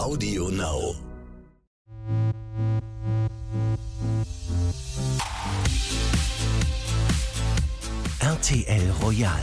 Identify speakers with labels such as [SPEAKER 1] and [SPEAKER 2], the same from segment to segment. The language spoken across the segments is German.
[SPEAKER 1] Audio Now. RTL Royal.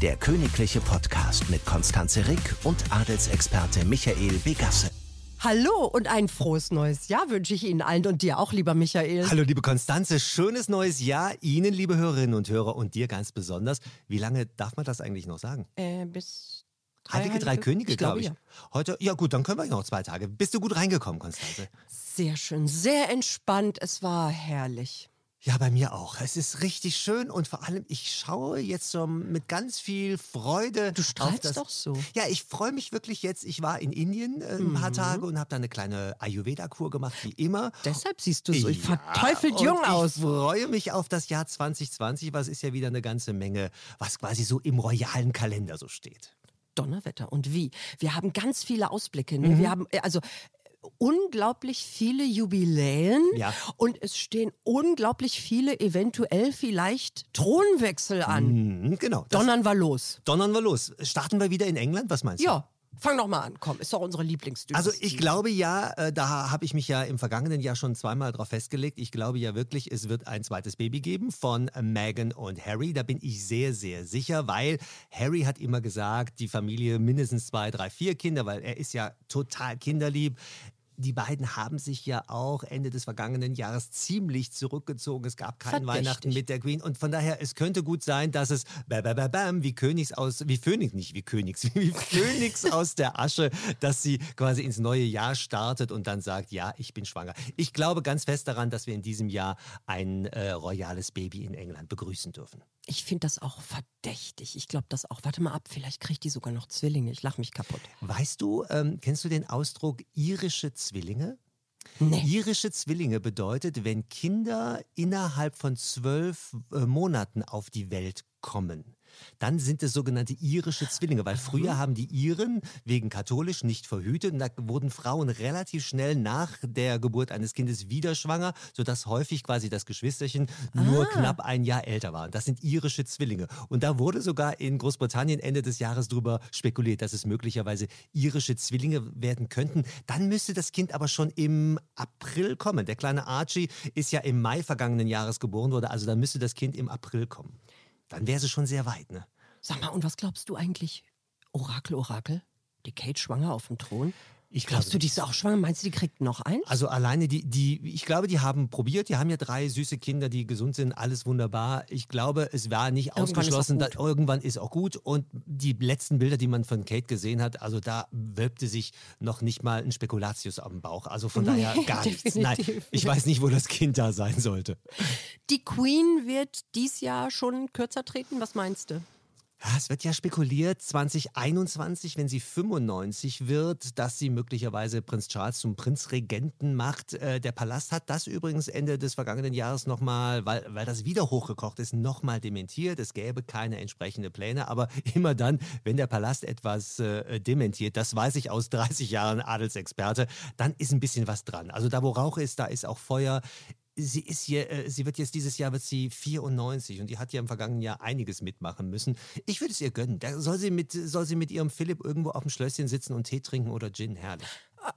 [SPEAKER 1] Der königliche Podcast mit Konstanze Rick und Adelsexperte Michael Begasse.
[SPEAKER 2] Hallo und ein frohes neues Jahr wünsche ich Ihnen allen und dir auch, lieber Michael.
[SPEAKER 3] Hallo, liebe Konstanze, schönes neues Jahr Ihnen, liebe Hörerinnen und Hörer und dir ganz besonders. Wie lange darf man das eigentlich noch sagen?
[SPEAKER 2] Äh, bis
[SPEAKER 3] Heilige drei Könige,
[SPEAKER 2] ich glaube,
[SPEAKER 3] glaube ich.
[SPEAKER 2] ja.
[SPEAKER 3] Heute, ja gut, dann können wir noch zwei Tage. Bist du gut reingekommen, Konstanze?
[SPEAKER 2] Sehr schön, sehr entspannt. Es war herrlich.
[SPEAKER 3] Ja, bei mir auch. Es ist richtig schön und vor allem, ich schaue jetzt so mit ganz viel Freude.
[SPEAKER 2] Du strahlst
[SPEAKER 3] das,
[SPEAKER 2] doch so.
[SPEAKER 3] Ja, ich freue mich wirklich jetzt. Ich war in Indien äh, ein
[SPEAKER 2] Mhm.
[SPEAKER 3] paar Tage und habe da eine kleine Ayurveda-Kur gemacht, wie immer.
[SPEAKER 2] Deshalb siehst du so
[SPEAKER 3] Ja,
[SPEAKER 2] verteufelt jung aus.
[SPEAKER 3] Ich freue mich auf das Jahr 2020, was ist ja wieder eine ganze Menge, was quasi so im royalen Kalender so steht.
[SPEAKER 2] Donnerwetter. Und wie? Wir haben ganz viele Ausblicke.
[SPEAKER 3] Mhm.
[SPEAKER 2] Ne? Wir haben äh, also äh, unglaublich viele Jubiläen
[SPEAKER 3] Ja.
[SPEAKER 2] und es stehen unglaublich viele eventuell vielleicht Thronwechsel an.
[SPEAKER 3] Mhm, genau.
[SPEAKER 2] Donnern wir los.
[SPEAKER 3] donnern wir los. Starten wir wieder in England? Was meinst du?
[SPEAKER 2] Ja, fang doch mal an. Komm, ist doch unsere Lieblingsdynastie.
[SPEAKER 3] Also ich glaube ja, äh, da habe ich mich ja im vergangenen Jahr schon zweimal drauf festgelegt. Ich glaube ja wirklich, es wird ein zweites Baby geben von äh, Meghan und Harry. Da bin ich sehr, sehr sicher, weil Harry hat immer gesagt, die Familie mindestens zwei, drei, vier Kinder, weil er ist ja total kinderlieb. Die beiden haben sich ja auch Ende des vergangenen Jahres ziemlich zurückgezogen. Es gab kein
[SPEAKER 2] Verdächtig.
[SPEAKER 3] Weihnachten mit der Queen und von daher es könnte gut sein, dass es bam, bam, bam, bam, wie Königs aus wie Phönix nicht wie Königs wie Phönix aus der Asche, dass sie quasi ins neue Jahr startet und dann sagt, ja, ich bin schwanger. Ich glaube ganz fest daran, dass wir in diesem Jahr ein äh, royales Baby in England begrüßen dürfen.
[SPEAKER 2] Ich finde das auch verdächtig. Ich glaube das auch. Warte mal ab, vielleicht kriegt die sogar noch Zwillinge. Ich lach mich kaputt.
[SPEAKER 3] Weißt du, ähm, kennst du den Ausdruck irische Zwillinge?
[SPEAKER 2] Nee.
[SPEAKER 3] Irische Zwillinge bedeutet, wenn Kinder innerhalb von zwölf äh, Monaten auf die Welt kommen, dann sind es sogenannte irische Zwillinge, weil früher haben die Iren wegen katholisch nicht verhütet und da wurden Frauen relativ schnell nach der Geburt eines Kindes wieder schwanger, sodass häufig quasi das Geschwisterchen nur knapp ein Jahr älter war. Das sind irische Zwillinge. Und da wurde sogar in Großbritannien Ende des Jahres drüber spekuliert, dass es möglicherweise irische Zwillinge werden könnten. Dann müsste das Kind aber schon im April kommen. Der kleine Archie ist ja im Mai vergangenen Jahres geboren worden, also dann müsste das Kind im April kommen. Dann wäre sie schon sehr weit, ne?
[SPEAKER 2] Sag mal, und was glaubst du eigentlich? Orakel, Orakel? Die Kate schwanger auf dem Thron?
[SPEAKER 3] Ich
[SPEAKER 2] Glaubst
[SPEAKER 3] glaube
[SPEAKER 2] du, die ist auch schwanger? Meinst du, die kriegt noch eins?
[SPEAKER 3] Also alleine die, die, ich glaube, die haben probiert, die haben ja drei süße Kinder, die gesund sind, alles wunderbar. Ich glaube, es war nicht
[SPEAKER 2] Irgendwann ist
[SPEAKER 3] ausgeschlossen, dass irgendwann ist auch gut. Und die letzten Bilder, die man von Kate gesehen hat, also da wölbte sich noch nicht mal ein Spekulatius am Bauch. Also von daher
[SPEAKER 2] Nee,
[SPEAKER 3] gar nichts. Nein, ich weiß nicht, wo das Kind da sein sollte.
[SPEAKER 2] Die Queen wird dies Jahr schon kürzer treten. Was meinst du?
[SPEAKER 3] Ja, Es wird ja spekuliert, 2021, wenn sie 95 wird, dass sie möglicherweise Prinz Charles zum Prinzregenten macht. Äh, Der Palast hat das übrigens Ende des vergangenen Jahres nochmal, weil, weil das wieder hochgekocht ist, nochmal dementiert. Es gäbe keine entsprechende Pläne, aber immer dann, wenn der Palast etwas äh, dementiert, das weiß ich aus 30 Jahren Adelsexperte, dann ist ein bisschen was dran. Also da, wo Rauch ist, da ist auch Feuer sie ist hier, äh, sie wird jetzt dieses Jahr wird sie 94 und die hat ja im vergangenen Jahr einiges mitmachen müssen. Ich würde es ihr gönnen. Da soll sie mit, soll sie mit ihrem Philipp irgendwo auf dem Schlösschen sitzen und Tee trinken oder Gin, herrlich.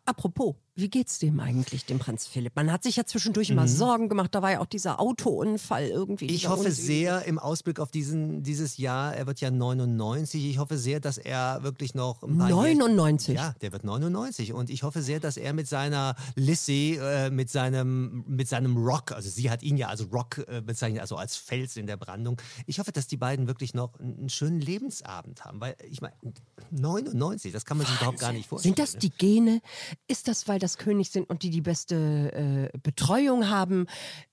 [SPEAKER 2] Apropos, wie geht's dem eigentlich, dem Prinz Philipp? Man hat sich ja zwischendurch immer Sorgen gemacht. Da war ja auch dieser Autounfall irgendwie.
[SPEAKER 3] Mhm. Ich hoffe
[SPEAKER 2] Unsinn.
[SPEAKER 3] sehr im Ausblick auf diesen, dieses Jahr, er wird ja 99, ich hoffe sehr, dass er wirklich noch ein paar
[SPEAKER 2] 99?
[SPEAKER 3] Ja, der wird 99 und ich hoffe sehr, dass er mit seiner Lissy, äh, mit seinem, mit seinem Rock, also sie hat ihn ja als Rock äh, bezeichnet, also als Fels in der Brandung. Ich hoffe, dass die beiden wirklich noch einen, schönen Lebensabend haben, weil ich meine, 99, das kann man sich überhaupt gar nicht vorstellen.
[SPEAKER 2] Sind das die Gene? Ist das, weil das König sind und die die beste äh, Betreuung haben?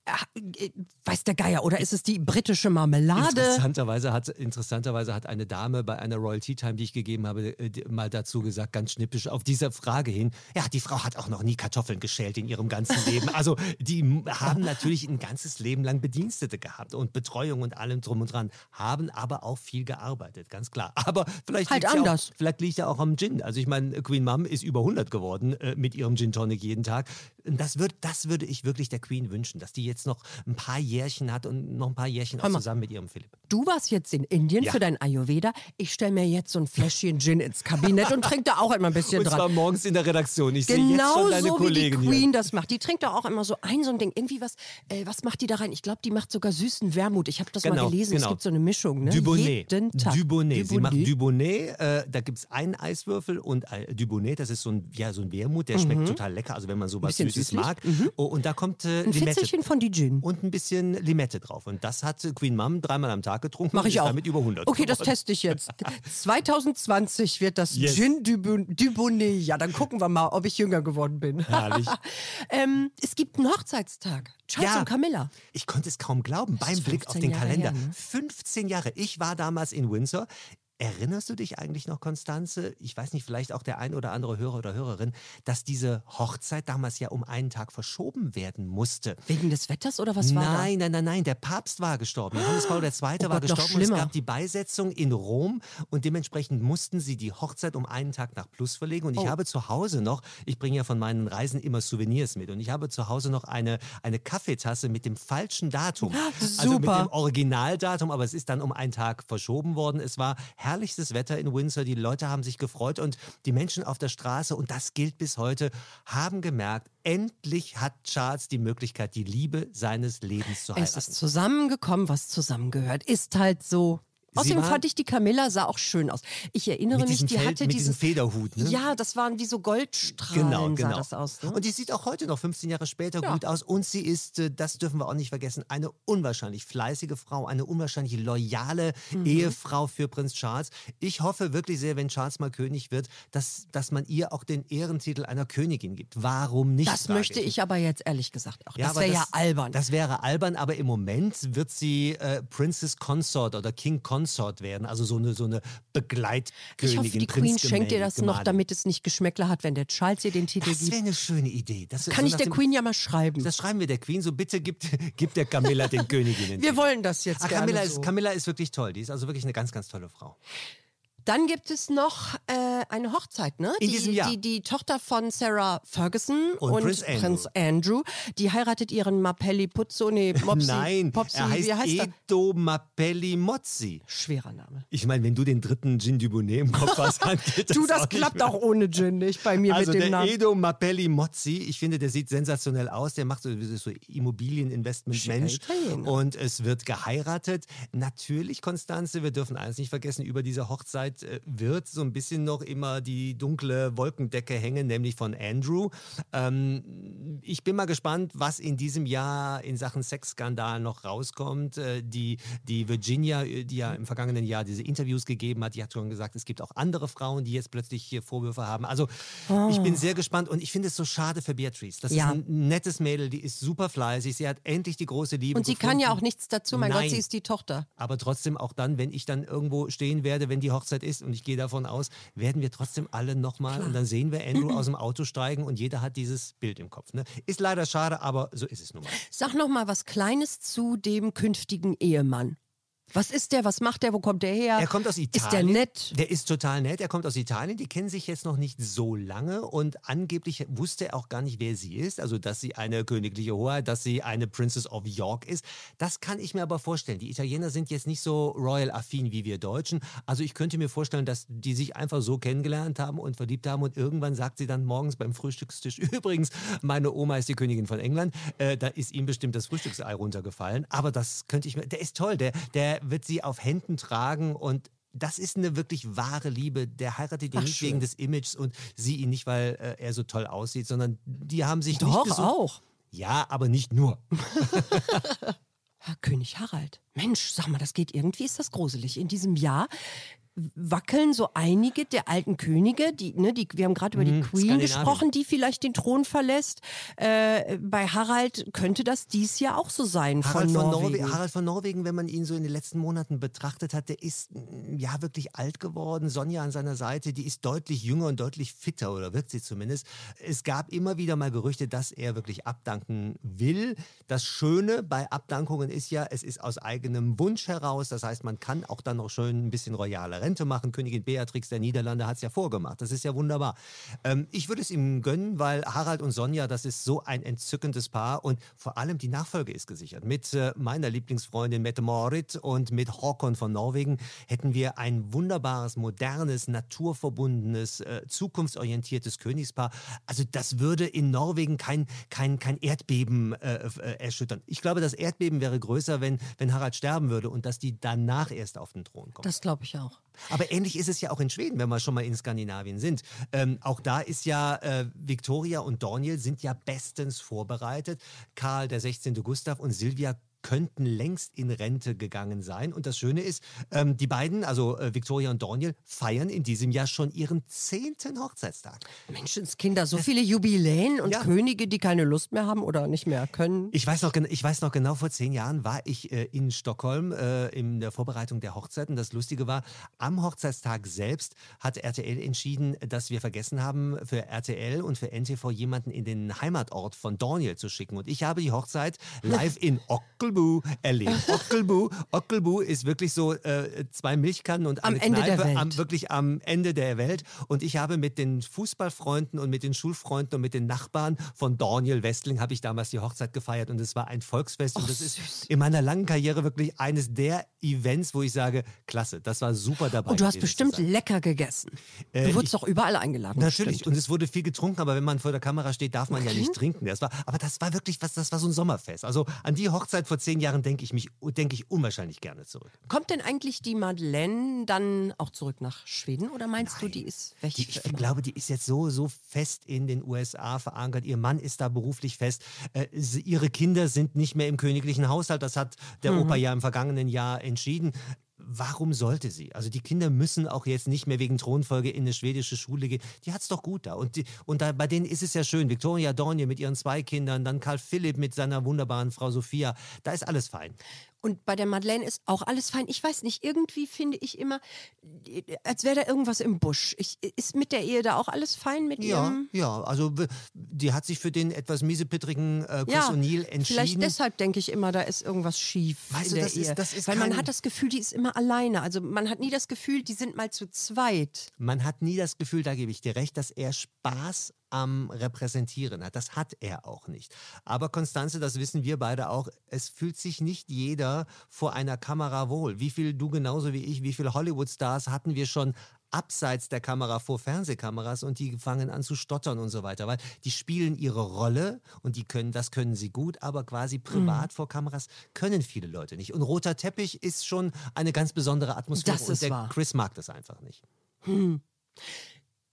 [SPEAKER 2] Äh, weiß der Geier. Oder ist es die britische Marmelade?
[SPEAKER 3] Interessanterweise hat, interessanterweise hat eine Dame bei einer Royal Tea Time, die ich gegeben habe, äh, mal dazu gesagt, ganz schnippisch, auf diese Frage hin, ja, die Frau hat auch noch nie Kartoffeln geschält in ihrem ganzen Leben. Also die haben natürlich ein ganzes Leben lang Bedienstete gehabt und Betreuung und allem drum und dran, haben aber auch viel gearbeitet, ganz klar. Aber vielleicht
[SPEAKER 2] Halt
[SPEAKER 3] liegt's ja. Auch, vielleicht liegt ja auch am Gin. Also ich meine, Queen Mom ist über 100 geworden äh, mit ihrem Gin Tonic jeden Tag. Das, würd, das würde ich wirklich der Queen wünschen, dass die jetzt noch ein paar Jährchen hat und noch ein paar Jährchen auch
[SPEAKER 2] mal.
[SPEAKER 3] zusammen mit ihrem Philipp.
[SPEAKER 2] Du warst jetzt in Indien
[SPEAKER 3] Ja.
[SPEAKER 2] für dein Ayurveda. Ich stelle mir jetzt so ein Fläschchen Gin ins Kabinett und trinke da auch immer ein bisschen
[SPEAKER 3] Und zwar
[SPEAKER 2] dran.
[SPEAKER 3] morgens in der Redaktion. Ich sehe jetzt
[SPEAKER 2] Genau
[SPEAKER 3] schon deine
[SPEAKER 2] so wie die
[SPEAKER 3] Kollegen
[SPEAKER 2] Queen
[SPEAKER 3] hier.
[SPEAKER 2] das macht. Die trinkt da auch immer so ein, so ein Ding. Irgendwie was, äh, was macht die da rein? Ich glaube, die macht sogar süßen Wermut. Ich habe das mal
[SPEAKER 3] Genau,
[SPEAKER 2] gelesen.
[SPEAKER 3] genau.
[SPEAKER 2] Es gibt so eine Mischung, ne?
[SPEAKER 3] Dubonnet.
[SPEAKER 2] Jeden Tag.
[SPEAKER 3] Dubonnet. Sie macht
[SPEAKER 2] Dubonnet.
[SPEAKER 3] Äh, da gibt es einen Eiswürfel und äh, Dubonnet, das ist so ein, ja, so ein Wermut, der schmeckt total lecker. Also wenn man sowas
[SPEAKER 2] Mhm.
[SPEAKER 3] Süßes
[SPEAKER 2] süßlich.
[SPEAKER 3] mag. Oh, und da kommt äh,
[SPEAKER 2] Ein
[SPEAKER 3] Limette
[SPEAKER 2] Fitzelchen von die Gin.
[SPEAKER 3] und ein bisschen Limette drauf. Und das hat Queen Mom dreimal am Tag getrunken.
[SPEAKER 2] Mache ich auch.
[SPEAKER 3] Damit über 100.
[SPEAKER 2] Okay, das teste ich jetzt. 2020 wird das
[SPEAKER 3] Yes.
[SPEAKER 2] Gin Dubonnet. Ja, dann gucken wir mal, ob ich jünger geworden bin.
[SPEAKER 3] Herrlich.
[SPEAKER 2] ähm, es gibt einen Hochzeitstag. Charles
[SPEAKER 3] Ja.
[SPEAKER 2] und Camilla.
[SPEAKER 3] Ich konnte es kaum glauben beim Blick auf
[SPEAKER 2] 15
[SPEAKER 3] den
[SPEAKER 2] Jahre
[SPEAKER 3] Kalender.
[SPEAKER 2] her, ne?
[SPEAKER 3] 15 Jahre. Ich war damals in Windsor. Erinnerst du dich eigentlich noch, Konstanze? Ich weiß nicht, vielleicht auch der ein oder andere Hörer oder Hörerin, dass diese Hochzeit damals ja um einen Tag verschoben werden musste.
[SPEAKER 2] Wegen des Wetters oder was war
[SPEAKER 3] Nein, nein, nein, nein. Der Papst war gestorben. Johannes Paul II.
[SPEAKER 2] Oh
[SPEAKER 3] war
[SPEAKER 2] Gott,
[SPEAKER 3] gestorben und es gab die Beisetzung in Rom und dementsprechend mussten sie die Hochzeit um einen Tag nach Plus verlegen. Und ich
[SPEAKER 2] Oh.
[SPEAKER 3] habe zu Hause noch, ich bringe ja von meinen Reisen immer Souvenirs mit und ich habe zu Hause noch eine, eine Kaffeetasse mit dem falschen Datum. Also mit
[SPEAKER 2] Super.
[SPEAKER 3] dem Originaldatum, aber es ist dann um einen Tag verschoben worden. Es war herrlichstes Wetter in Windsor. Die Leute haben sich gefreut und die Menschen auf der Straße, und das gilt bis heute, haben gemerkt, endlich hat Charles die Möglichkeit, die Liebe seines Lebens zu
[SPEAKER 2] da? Es
[SPEAKER 3] heiraten.
[SPEAKER 2] ist zusammengekommen, was zusammengehört. Ist halt so. Außerdem fand ich die Camilla sah auch schön aus. Ich erinnere mich, die
[SPEAKER 3] Feld-
[SPEAKER 2] hatte
[SPEAKER 3] mit
[SPEAKER 2] dieses
[SPEAKER 3] Federhut, ne?
[SPEAKER 2] Ja, das waren wie so Goldstrahlen
[SPEAKER 3] Genau, genau.
[SPEAKER 2] sah das aus. Ne?
[SPEAKER 3] Und die sieht auch heute noch 15 Jahre später
[SPEAKER 2] Ja.
[SPEAKER 3] gut aus. Und sie ist, äh, das dürfen wir auch nicht vergessen, eine unwahrscheinlich fleißige Frau, eine unwahrscheinlich loyale
[SPEAKER 2] Mhm.
[SPEAKER 3] Ehefrau für Prinz Charles. Ich hoffe wirklich sehr, wenn Charles mal König wird, dass, dass man ihr auch den Ehrentitel einer Königin gibt. Warum nicht?
[SPEAKER 2] das möchte ich aber jetzt ehrlich gesagt auch.
[SPEAKER 3] Ja,
[SPEAKER 2] das wäre ja albern.
[SPEAKER 3] Das wäre albern, aber im Moment wird sie äh, Princess Consort oder King Consort werden. Also so eine, so eine Begleitkönigin.
[SPEAKER 2] ich hoffe, die Queen schenkt dir das noch, damit es nicht Geschmäckler hat, wenn der Charles ihr den Titel
[SPEAKER 3] Das wäre
[SPEAKER 2] gibt.
[SPEAKER 3] eine schöne Idee. Das,
[SPEAKER 2] Kann
[SPEAKER 3] so
[SPEAKER 2] ich der
[SPEAKER 3] dem-
[SPEAKER 2] Queen ja mal schreiben.
[SPEAKER 3] Das schreiben wir der Queen, so bitte gibt, gibt der Camilla den Königinnen.
[SPEAKER 2] Wir wollen das jetzt gerne
[SPEAKER 3] Camilla,
[SPEAKER 2] so.
[SPEAKER 3] ist, Camilla ist wirklich toll. Die ist also wirklich eine ganz, ganz tolle Frau.
[SPEAKER 2] Dann gibt es noch äh, eine Hochzeit, ne?
[SPEAKER 3] In
[SPEAKER 2] die,
[SPEAKER 3] diesem Jahr.
[SPEAKER 2] Die, die Tochter von Sarah Ferguson
[SPEAKER 3] Und
[SPEAKER 2] und,
[SPEAKER 3] Prinz Andrew.
[SPEAKER 2] Prinz Andrew. Die heiratet ihren Mapelli Puzzo, nee, Mopsi,
[SPEAKER 3] Nein,
[SPEAKER 2] Popsi,
[SPEAKER 3] er heißt,
[SPEAKER 2] wie heißt er?
[SPEAKER 3] Edo Mappelli Mozzi.
[SPEAKER 2] Schwerer Name.
[SPEAKER 3] Ich meine, wenn du den dritten Gin Dubonnet im Kopf hast, dann geht das
[SPEAKER 2] Du, das
[SPEAKER 3] auch
[SPEAKER 2] klappt auch ohne Gin nicht bei mir
[SPEAKER 3] Also
[SPEAKER 2] mit dem
[SPEAKER 3] der
[SPEAKER 2] Namen.
[SPEAKER 3] Edo Mappelli Mozzi, ich finde, der sieht sensationell aus. Der macht so, so Immobilieninvestment-Mensch.
[SPEAKER 2] Italiener.
[SPEAKER 3] Und es wird geheiratet. Natürlich, Konstanze, wir dürfen eins nicht vergessen, über diese Hochzeit äh, wird so ein bisschen noch immer die dunkle Wolkendecke hängen, nämlich von Andrew. Ähm, ich bin mal gespannt, was in diesem Jahr in Sachen Sexskandal noch rauskommt. Äh, die, die Virginia, äh, die ja im vergangenen Jahr diese Interviews gegeben hat, die hat schon gesagt, es gibt auch andere Frauen, die jetzt plötzlich hier Vorwürfe haben. Also ich bin sehr gespannt und ich finde es so schade für Beatrice. Das
[SPEAKER 2] Oh. Ja.
[SPEAKER 3] ist ein nettes Mädel, die ist super fleißig, sie hat endlich die große Liebe
[SPEAKER 2] Und sie
[SPEAKER 3] gefunden.
[SPEAKER 2] kann ja auch nichts dazu. Mein Gott,
[SPEAKER 3] Nein.
[SPEAKER 2] sie ist die Tochter.
[SPEAKER 3] Aber trotzdem auch dann, wenn ich dann irgendwo stehen werde, wenn die Hochzeit ist und ich gehe davon aus, werden wir trotzdem alle nochmal und dann sehen wir Andrew aus dem Auto steigen und jeder hat dieses Bild im Kopf. Ne? Ist leider schade, aber so ist es nun mal.
[SPEAKER 2] Sag noch mal was Kleines zu dem künftigen Ehemann. Was ist der? Was macht der? Wo kommt der her?
[SPEAKER 3] Er kommt aus Italien.
[SPEAKER 2] Ist der nett?
[SPEAKER 3] Der ist total nett. Er kommt aus Italien. Die kennen sich jetzt noch nicht so lange und angeblich wusste er auch gar nicht, wer sie ist. Also, dass sie eine königliche Hoheit, dass sie eine Princess of York ist. Das kann ich mir aber vorstellen. Die Italiener sind jetzt nicht so royal-affin wie wir Deutschen. Also, ich könnte mir vorstellen, dass die sich einfach so kennengelernt haben und verliebt haben und irgendwann sagt sie dann morgens beim Frühstückstisch: Übrigens, meine Oma ist die Königin von England. Äh, da ist ihm bestimmt das Frühstücksei runtergefallen. Aber das könnte ich mir. Der ist toll. Der, der wird sie auf Händen tragen und das ist eine wirklich wahre Liebe. Der heiratet ihn
[SPEAKER 2] Ach,
[SPEAKER 3] nicht
[SPEAKER 2] schön.
[SPEAKER 3] wegen des Images und sie ihn nicht, weil äh, er so toll aussieht, sondern die haben sich nicht
[SPEAKER 2] Doch,
[SPEAKER 3] gesucht.
[SPEAKER 2] auch.
[SPEAKER 3] Ja, aber nicht nur.
[SPEAKER 2] Herr König Harald. Mensch, sag mal, das geht irgendwie, ist das gruselig. In diesem Jahr wackeln so einige der alten Könige, die, ne, die, wir haben gerade über die
[SPEAKER 3] Mhm,
[SPEAKER 2] Queen gesprochen, die vielleicht den Thron verlässt. Äh, bei Harald könnte das dies Jahr auch so sein
[SPEAKER 3] Harald
[SPEAKER 2] von
[SPEAKER 3] von,
[SPEAKER 2] Norwegen.
[SPEAKER 3] Norwegen, Harald von Norwegen, wenn man ihn so in den letzten Monaten betrachtet hat, der ist mm, ja wirklich alt geworden. Sonja an seiner Seite, die ist deutlich jünger und deutlich fitter oder wirkt sie zumindest. Es gab immer wieder mal Gerüchte, dass er wirklich abdanken will. Das Schöne bei Abdankungen ist ja, es ist aus eigenem Wunsch heraus. Das heißt, man kann auch dann noch schön ein bisschen royaler Rente machen. Königin Beatrix der Niederlande hat es ja vorgemacht. Das ist ja wunderbar. Ähm, ich würde es ihm gönnen, weil Harald und Sonja, das ist so ein entzückendes Paar und vor allem die Nachfolge ist gesichert. Mit äh, meiner Lieblingsfreundin Mette Marit und mit Håkon von Norwegen hätten wir ein wunderbares, modernes, naturverbundenes, äh, zukunftsorientiertes Königspaar. Also das würde in Norwegen kein, kein, kein Erdbeben äh, äh, erschüttern. Ich glaube, das Erdbeben wäre größer, wenn, wenn Harald sterben würde und dass die danach erst auf den Thron kommen.
[SPEAKER 2] Das glaube ich auch.
[SPEAKER 3] Aber ähnlich ist es ja auch in Schweden, wenn wir schon mal in Skandinavien sind. Ähm, auch da ist ja äh, Victoria und Daniel sind ja bestens vorbereitet. Karl der 16. Gustav und Silvia könnten längst in Rente gegangen sein. Und das Schöne ist, ähm, die beiden, also äh, Victoria und Daniel, feiern in diesem Jahr schon ihren zehnten Hochzeitstag.
[SPEAKER 2] Menschenskinder, so viele Jubiläen und
[SPEAKER 3] Ja.
[SPEAKER 2] Könige, die keine Lust mehr haben oder nicht mehr können.
[SPEAKER 3] Ich weiß noch, ich weiß noch genau, vor zehn Jahren war ich äh, in Stockholm äh, in der Vorbereitung der Hochzeit. Und das Lustige war, am Hochzeitstag selbst hat RTL entschieden, dass wir vergessen haben, für RTL und für NTV jemanden in den Heimatort von Daniel zu schicken. Und ich habe die Hochzeit live in Ockelbo erlebt. Ockelbo, Ockelbo ist wirklich so äh, zwei Milchkannen und
[SPEAKER 2] Am
[SPEAKER 3] eine
[SPEAKER 2] Ende der
[SPEAKER 3] Kneipe
[SPEAKER 2] Welt.
[SPEAKER 3] Am, wirklich am Ende der Welt. Und ich habe mit den Fußballfreunden und mit den Schulfreunden und mit den Nachbarn von Daniel Westling habe ich damals die Hochzeit gefeiert und es war ein Volksfest. und das ist in meiner langen Karriere wirklich eines der Events, wo ich sage, klasse, das war super dabei.
[SPEAKER 2] Und du hast bestimmt lecker gegessen.
[SPEAKER 3] Äh,
[SPEAKER 2] Du wurdest doch überall eingeladen.
[SPEAKER 3] Natürlich,
[SPEAKER 2] bestimmt.
[SPEAKER 3] und es wurde viel getrunken, aber wenn man vor der Kamera steht, darf man ja nicht trinken. Das war, aber das war wirklich was, das war so ein Sommerfest. Also an die Hochzeit vor zehn Jahren denke ich mich, denke ich unwahrscheinlich gerne zurück.
[SPEAKER 2] Kommt denn eigentlich die Madeleine dann auch zurück nach Schweden oder meinst du, die ist weg?
[SPEAKER 3] Die, ich glaube, die ist jetzt so, so fest in den USA verankert. Ihr Mann ist da beruflich fest. Äh, sie, ihre Kinder sind nicht mehr im königlichen Haushalt. Das hat der Opa ja im vergangenen Jahr entschieden. Warum sollte sie? Also die Kinder müssen auch jetzt nicht mehr wegen Thronfolge in eine schwedische Schule gehen. Die hat's doch gut da. Und, die, und da, bei denen ist es ja schön. Victoria Dornier mit ihren zwei Kindern, dann Karl Philipp mit seiner wunderbaren Frau Sophia. Da ist alles fein.
[SPEAKER 2] Und bei der Madeleine ist auch alles fein. Ich weiß nicht, irgendwie finde ich immer, als wäre da irgendwas im Busch. Ich, ist mit der Ehe da auch alles fein mit
[SPEAKER 3] Ja,
[SPEAKER 2] ihrem?
[SPEAKER 3] ja. Also die hat sich für den etwas miesepittrigen äh, Chris
[SPEAKER 2] Ja,
[SPEAKER 3] O'Neill entschieden.
[SPEAKER 2] vielleicht deshalb denke ich immer, da ist irgendwas schief
[SPEAKER 3] Weißt
[SPEAKER 2] in
[SPEAKER 3] du,
[SPEAKER 2] der
[SPEAKER 3] das ist-
[SPEAKER 2] Ehe.
[SPEAKER 3] das ist
[SPEAKER 2] Weil man hat das Gefühl, die ist immer alleine. Also man hat nie das Gefühl, die sind mal zu zweit.
[SPEAKER 3] Man hat nie das Gefühl, da gebe ich dir recht, dass er Spaß am Repräsentieren hat. Das hat er auch nicht. Aber Konstanze, das wissen wir beide auch, es fühlt sich nicht jeder vor einer Kamera wohl. Wie viel du genauso wie ich, wie viele Hollywood-Stars hatten wir schon abseits der Kamera vor Fernsehkameras und die fangen an zu stottern und so weiter, weil die spielen ihre Rolle und die können, das können sie gut, aber quasi privat
[SPEAKER 2] Mhm.
[SPEAKER 3] vor Kameras können viele Leute nicht. Und roter Teppich ist schon eine ganz besondere Atmosphäre
[SPEAKER 2] Das
[SPEAKER 3] und der
[SPEAKER 2] wahr.
[SPEAKER 3] Chris mag das einfach nicht.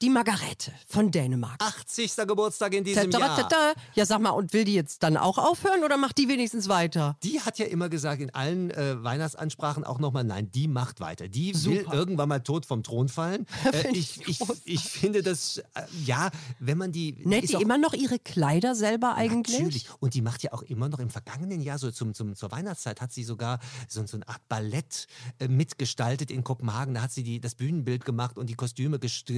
[SPEAKER 2] Die Margarete von Dänemark.
[SPEAKER 3] 80. Geburtstag in diesem Jahr.
[SPEAKER 2] Ja, sag mal, und will die jetzt dann auch aufhören oder macht die wenigstens weiter?
[SPEAKER 3] Die hat ja immer gesagt, in allen äh, Weihnachtsansprachen auch nochmal, nein, die macht weiter. Die will
[SPEAKER 2] Super.
[SPEAKER 3] irgendwann mal tot vom Thron fallen. Äh, ich, ich, ich finde das, äh, ja, wenn man die...
[SPEAKER 2] Näht
[SPEAKER 3] ist
[SPEAKER 2] die
[SPEAKER 3] auch-
[SPEAKER 2] immer noch ihre Kleider selber eigentlich?
[SPEAKER 3] Natürlich. Und die macht ja auch immer noch im vergangenen Jahr, so zum, zum, zur Weihnachtszeit, hat sie sogar so, so eine Art Ballett äh, mitgestaltet in Kopenhagen. Da hat sie die, das Bühnenbild gemacht und die Kostüme gest-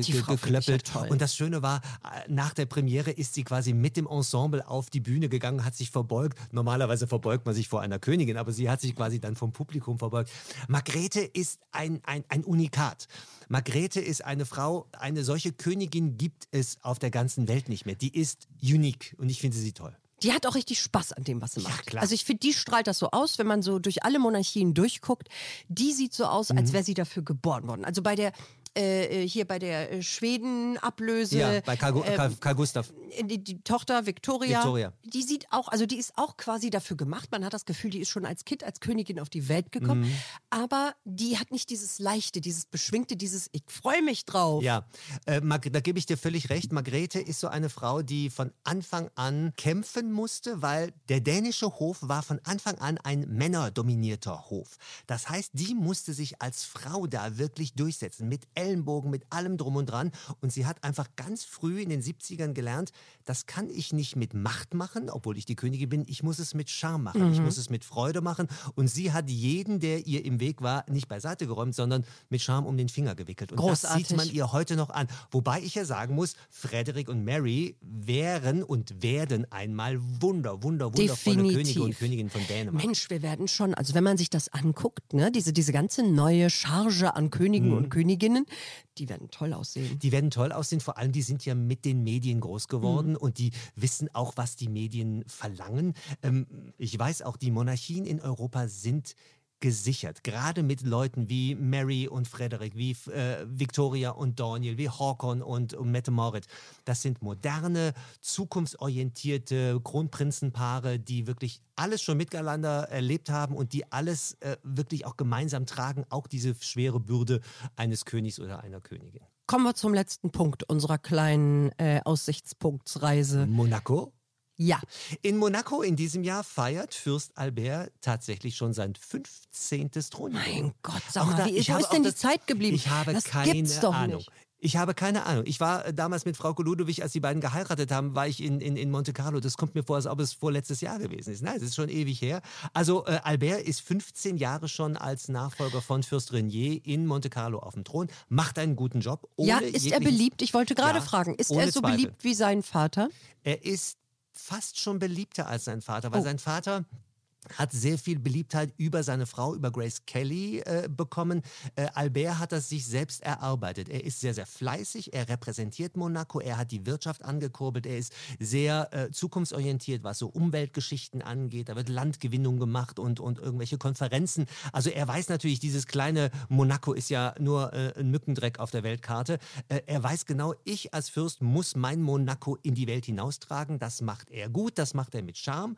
[SPEAKER 2] ja
[SPEAKER 3] geklöppelt.
[SPEAKER 2] toll.
[SPEAKER 3] und das Schöne war, äh, nach der Premiere ist sie quasi mit dem Ensemble auf die Bühne gegangen, hat sich verbeugt. Normalerweise verbeugt man sich vor einer Königin, aber sie hat sich quasi dann vom Publikum verbeugt. Margrethe ist ein, ein, ein Unikat. Margrethe ist eine Frau, eine solche Königin gibt es auf der ganzen Welt nicht mehr. Die ist unique und ich finde sie toll.
[SPEAKER 2] Die hat auch richtig Spaß an dem, was sie
[SPEAKER 3] Ja,
[SPEAKER 2] macht.
[SPEAKER 3] klar.
[SPEAKER 2] Also ich finde, die strahlt das so aus, wenn man so durch alle Monarchien durchguckt. Die sieht so aus,
[SPEAKER 3] Mhm.
[SPEAKER 2] als wäre sie dafür geboren worden. Also bei der äh, hier bei der äh, Schweden-Ablöse.
[SPEAKER 3] Ja, bei Carl, Gu-
[SPEAKER 2] ähm,
[SPEAKER 3] Carl, Carl Gustav.
[SPEAKER 2] die, die Tochter Victoria,
[SPEAKER 3] Victoria.
[SPEAKER 2] die sieht auch, also die ist auch quasi dafür gemacht. Man hat das Gefühl, die ist schon als Kind, als Königin auf die Welt gekommen.
[SPEAKER 3] Mhm.
[SPEAKER 2] Aber die hat nicht dieses Leichte, dieses Beschwingte, dieses Ich freue mich drauf.
[SPEAKER 3] Ja, äh, da gebe ich dir völlig recht. Margrethe ist so eine Frau, die von Anfang an kämpfen musste, weil der dänische Hof war von Anfang an ein männerdominierter Hof. Das heißt, die musste sich als Frau da wirklich durchsetzen mit Ellenbogen, mit allem drum und dran. Und sie hat einfach ganz früh in den 70ern gelernt, das kann ich nicht mit Macht machen, obwohl ich die Königin bin. Ich muss es mit Charme machen.
[SPEAKER 2] Mhm.
[SPEAKER 3] Ich muss es mit Freude machen. Und sie hat jeden, der ihr im Weg war, nicht beiseite geräumt, sondern mit Charme um den Finger gewickelt. Und
[SPEAKER 2] Großartig.
[SPEAKER 3] das sieht man ihr heute noch an. Wobei ich ja sagen muss, Frederick und Mary wären und werden einmal wunder, wunder, wundervolle
[SPEAKER 2] Definitiv.
[SPEAKER 3] Könige und Königinnen von Dänemark.
[SPEAKER 2] Mensch, wir werden schon, also wenn man sich das anguckt, ne, diese, diese ganze neue Charge an Königen
[SPEAKER 3] Mhm.
[SPEAKER 2] und Königinnen, die werden toll aussehen.
[SPEAKER 3] Die werden toll aussehen, vor allem die sind ja mit den Medien groß geworden und die wissen auch, was die Medien verlangen. Ähm, ich weiß auch, die Monarchien in Europa sind gesichert, gerade mit Leuten wie Mary und Frederick, wie äh, Victoria und Daniel, wie Håkon und, und Mette Moritz. Das sind moderne, zukunftsorientierte Kronprinzenpaare, die wirklich alles schon miteinander erlebt haben und die alles äh, wirklich auch gemeinsam tragen, auch diese schwere Bürde eines Königs oder einer Königin.
[SPEAKER 2] Kommen wir zum letzten Punkt unserer kleinen äh, Aussichtspunktsreise.
[SPEAKER 3] Monaco.
[SPEAKER 2] Ja,
[SPEAKER 3] In Monaco in diesem Jahr feiert Fürst Albert tatsächlich schon sein 15. Thronjubiläum.
[SPEAKER 2] mein Gott, sag mal,
[SPEAKER 3] da-
[SPEAKER 2] wie,
[SPEAKER 3] ich
[SPEAKER 2] wo ist denn die
[SPEAKER 3] das-
[SPEAKER 2] Zeit geblieben?
[SPEAKER 3] Ich habe
[SPEAKER 2] das
[SPEAKER 3] keine
[SPEAKER 2] gibt's doch
[SPEAKER 3] Ahnung.
[SPEAKER 2] nicht.
[SPEAKER 3] Ich habe keine Ahnung. Ich war damals mit Frau Ludwig, als die beiden geheiratet haben, war ich in, in, in Monte Carlo. Das kommt mir vor, als ob es vorletztes Jahr gewesen ist. Nein, es ist schon ewig her. Also äh, Albert ist 15 Jahre schon als Nachfolger von Fürst Renier in Monte Carlo auf dem Thron, macht einen guten Job.
[SPEAKER 2] Ja, ist er beliebt? Ich wollte gerade
[SPEAKER 3] Ja,
[SPEAKER 2] fragen, ist er so
[SPEAKER 3] Zweifel.
[SPEAKER 2] beliebt wie sein Vater?
[SPEAKER 3] Er ist fast schon beliebter als sein Vater, weil
[SPEAKER 2] Oh.
[SPEAKER 3] sein Vater hat sehr viel Beliebtheit über seine Frau, über Grace Kelly äh, bekommen. Äh, Albert hat das sich selbst erarbeitet. Er ist sehr, sehr fleißig, er repräsentiert Monaco, er hat die Wirtschaft angekurbelt, er ist sehr äh, zukunftsorientiert, was so Umweltgeschichten angeht. Da wird Landgewinnung gemacht und, und irgendwelche Konferenzen. Also er weiß natürlich, dieses kleine Monaco ist ja nur äh, ein Mückendreck auf der Weltkarte. Äh, er weiß genau, ich als Fürst muss mein Monaco in die Welt hinaustragen. Das macht er gut, das macht er mit Charme.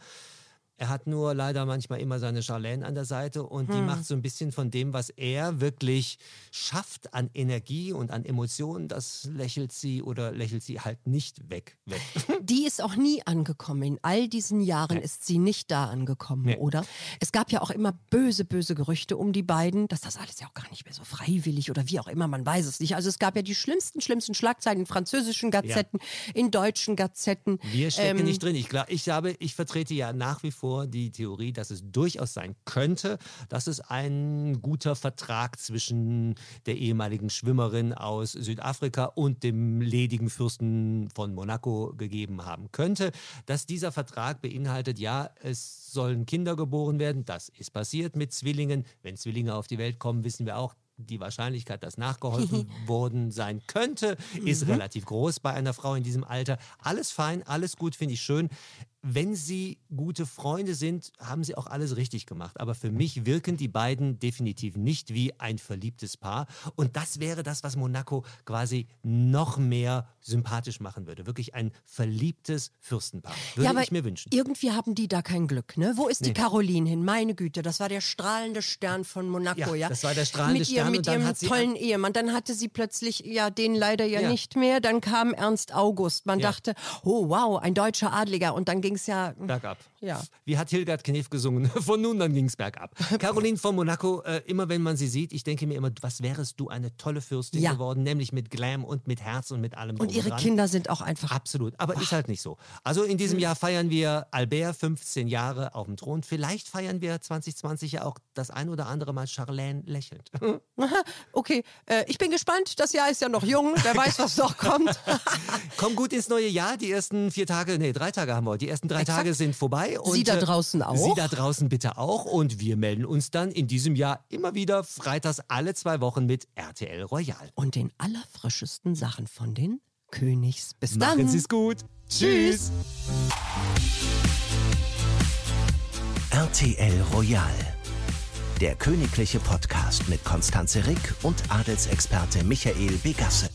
[SPEAKER 3] Er hat nur leider manchmal immer seine Charlene an der Seite und die macht so ein bisschen von dem, was er wirklich schafft an Energie und an Emotionen, das lächelt sie oder lächelt sie halt nicht weg. weg.
[SPEAKER 2] Die ist auch nie angekommen. In all diesen Jahren
[SPEAKER 3] Nee.
[SPEAKER 2] ist sie nicht da angekommen,
[SPEAKER 3] Nee.
[SPEAKER 2] oder? Es gab ja auch immer böse, böse Gerüchte um die beiden, dass das alles ja auch gar nicht mehr so freiwillig oder wie auch immer, man weiß es nicht. Also es gab ja die schlimmsten, schlimmsten Schlagzeilen in französischen Gazetten, in deutschen Gazetten.
[SPEAKER 3] Wir stecken
[SPEAKER 2] Ähm,
[SPEAKER 3] nicht drin. Ich, glaub, ich, habe, ich vertrete ja nach wie vor die Theorie, dass es durchaus sein könnte, dass es ein guter Vertrag zwischen der ehemaligen Schwimmerin aus Südafrika und dem ledigen Fürsten von Monaco gegeben haben könnte. Dass dieser Vertrag beinhaltet, ja, es sollen Kinder geboren werden. Das ist passiert mit Zwillingen. Wenn Zwillinge auf die Welt kommen, wissen wir auch, die Wahrscheinlichkeit, dass nachgeholfen worden sein könnte, ist relativ groß bei einer Frau in diesem Alter. Alles fein, alles gut, finde ich schön. Wenn sie gute Freunde sind, haben sie auch alles richtig gemacht. Aber für mich wirken die beiden definitiv nicht wie ein verliebtes Paar. Und das wäre das, was Monaco quasi noch mehr sympathisch machen würde. Wirklich ein verliebtes Fürstenpaar. Würde
[SPEAKER 2] ja,
[SPEAKER 3] ich mir wünschen.
[SPEAKER 2] irgendwie haben die da kein Glück, ne? Wo ist die
[SPEAKER 3] Nee.
[SPEAKER 2] Caroline hin? Meine Güte, das war der strahlende Stern von Monaco,
[SPEAKER 3] Ja,
[SPEAKER 2] ja?
[SPEAKER 3] das war der strahlende
[SPEAKER 2] mit ihr,
[SPEAKER 3] Stern
[SPEAKER 2] Mit
[SPEAKER 3] und dann
[SPEAKER 2] ihrem tollen Ehemann. Dann hatte sie plötzlich, ja, den leider ja,
[SPEAKER 3] Ja.
[SPEAKER 2] nicht mehr. Dann kam Ernst August. Man dachte, oh wow, ein deutscher Adliger. Und dann ging es ja...
[SPEAKER 3] Bergab.
[SPEAKER 2] Ja.
[SPEAKER 3] Wie hat Hildegard Knef gesungen? Von nun an ging es bergab. Caroline von Monaco, äh, immer wenn man sie sieht, ich denke mir immer, was wärest du eine tolle Fürstin
[SPEAKER 2] Ja.
[SPEAKER 3] geworden, nämlich mit Glam und mit Herz und mit allem
[SPEAKER 2] Und ihre
[SPEAKER 3] dran.
[SPEAKER 2] Kinder sind auch einfach...
[SPEAKER 3] Absolut, aber ist halt nicht so. Also in diesem Jahr feiern wir Albert 15 Jahre auf dem Thron. Vielleicht feiern wir 2020 ja auch das ein oder andere Mal Charlene lächelnd.
[SPEAKER 2] Okay, äh, ich bin gespannt. Das Jahr ist ja noch jung. Wer weiß, was noch kommt.
[SPEAKER 3] Komm gut ins neue Jahr. Die ersten vier Tage, nee, drei Tage haben wir. Die ersten drei
[SPEAKER 2] Exakt.
[SPEAKER 3] Tage sind vorbei. Und
[SPEAKER 2] Sie da
[SPEAKER 3] äh,
[SPEAKER 2] draußen auch.
[SPEAKER 3] Sie da draußen bitte auch. Und wir melden uns dann in diesem Jahr immer wieder freitags alle zwei Wochen mit RTL Royal.
[SPEAKER 2] Und den allerfrischesten Sachen von den Königs. Bis dann.
[SPEAKER 3] Machen es gut. Tschüss.
[SPEAKER 1] RTL Royal. Der königliche Podcast mit Konstanze Rick und Adelsexperte Michael Begasse.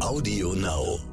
[SPEAKER 1] Audio Now.